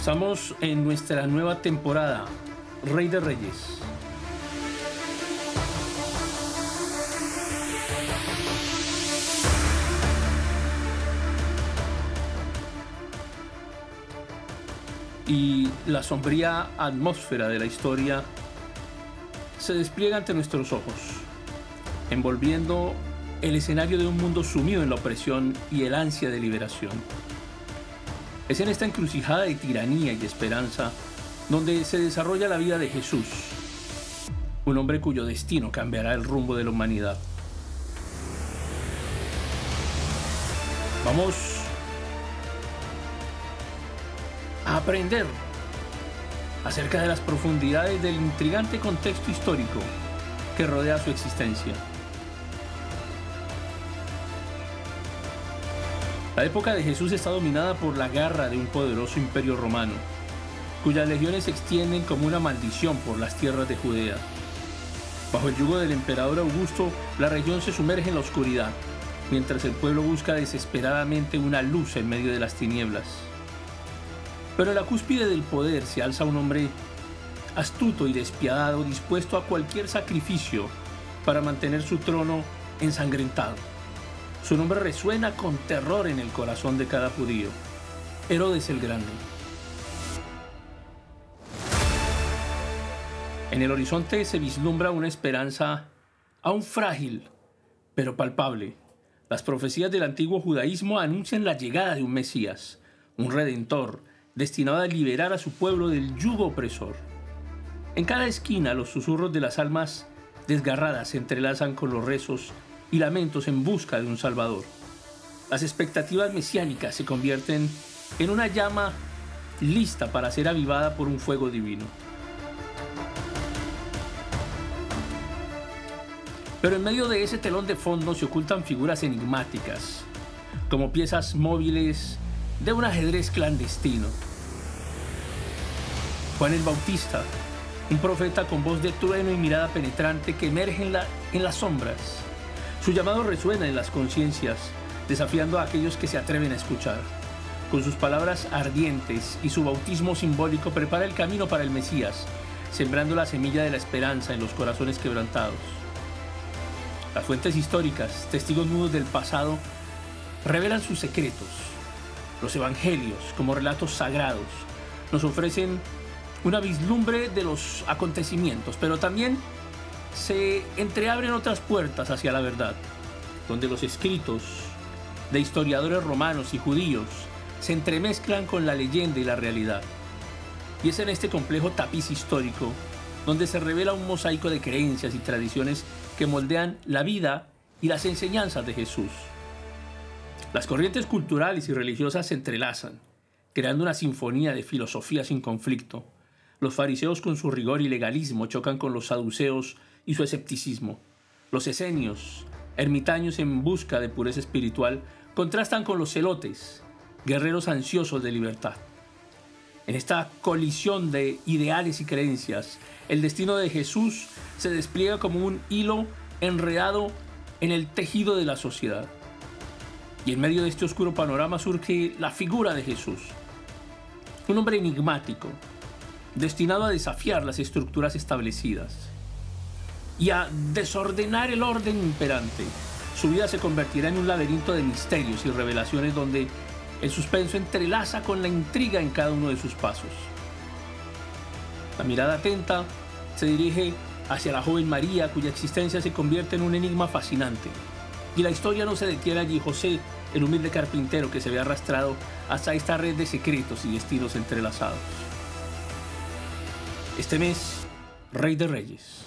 Estamos en nuestra nueva temporada, Rey de Reyes. Y la sombría atmósfera de la historia se despliega ante nuestros ojos, envolviendo el escenario de un mundo sumido en la opresión y el ansia de liberación. Es en esta encrucijada de tiranía y esperanza donde se desarrolla la vida de Jesús, un hombre cuyo destino cambiará el rumbo de la humanidad. Vamos a aprender acerca de las profundidades del intrigante contexto histórico que rodea su existencia. La época de Jesús está dominada por la garra de un poderoso imperio romano, cuyas legiones se extienden como una maldición por las tierras de Judea. Bajo el yugo del emperador Augusto, la región se sumerge en la oscuridad, mientras el pueblo busca desesperadamente una luz en medio de las tinieblas. Pero en la cúspide del poder se alza un hombre astuto y despiadado, dispuesto a cualquier sacrificio para mantener su trono ensangrentado. Su nombre resuena con terror en el corazón de cada judío. Herodes el Grande. En el horizonte se vislumbra una esperanza aún frágil, pero palpable. Las profecías del antiguo judaísmo anuncian la llegada de un Mesías, un redentor, destinado a liberar a su pueblo del yugo opresor. En cada esquina los susurros de las almas desgarradas se entrelazan con los rezos y lamentos en busca de un Salvador. Las expectativas mesiánicas se convierten en una llama lista para ser avivada por un fuego divino. Pero en medio de ese telón de fondo se ocultan figuras enigmáticas, como piezas móviles de un ajedrez clandestino. Juan el Bautista, un profeta con voz de trueno y mirada penetrante que emerge en, en las sombras. Su llamado resuena en las conciencias, desafiando a aquellos que se atreven a escuchar. Con sus palabras ardientes y su bautismo simbólico prepara el camino para el Mesías, sembrando la semilla de la esperanza en los corazones quebrantados. Las fuentes históricas, testigos mudos del pasado, revelan sus secretos. Los evangelios, como relatos sagrados, nos ofrecen una vislumbre de los acontecimientos, pero también se entreabren otras puertas hacia la verdad, donde los escritos de historiadores romanos y judíos se entremezclan con la leyenda y la realidad. Y es en este complejo tapiz histórico donde se revela un mosaico de creencias y tradiciones que moldean la vida y las enseñanzas de Jesús. Las corrientes culturales y religiosas se entrelazan, creando una sinfonía de filosofía sin conflicto. Los fariseos con su rigor y legalismo chocan con los saduceos y su escepticismo. Los esenios, ermitaños en busca de pureza espiritual, contrastan con los celotes, guerreros ansiosos de libertad. En esta colisión de ideales y creencias, el destino de Jesús se despliega como un hilo enredado en el tejido de la sociedad. Y en medio de este oscuro panorama surge la figura de Jesús, un hombre enigmático, destinado a desafiar las estructuras establecidas y a desordenar el orden imperante. Su vida se convertirá en un laberinto de misterios y revelaciones donde el suspenso entrelaza con la intriga en cada uno de sus pasos. La mirada atenta se dirige hacia la joven María, cuya existencia se convierte en un enigma fascinante. Y la historia no se detiene allí. José, el humilde carpintero que se ve arrastrado hasta esta red de secretos y destinos entrelazados. Este mes, Rey de Reyes.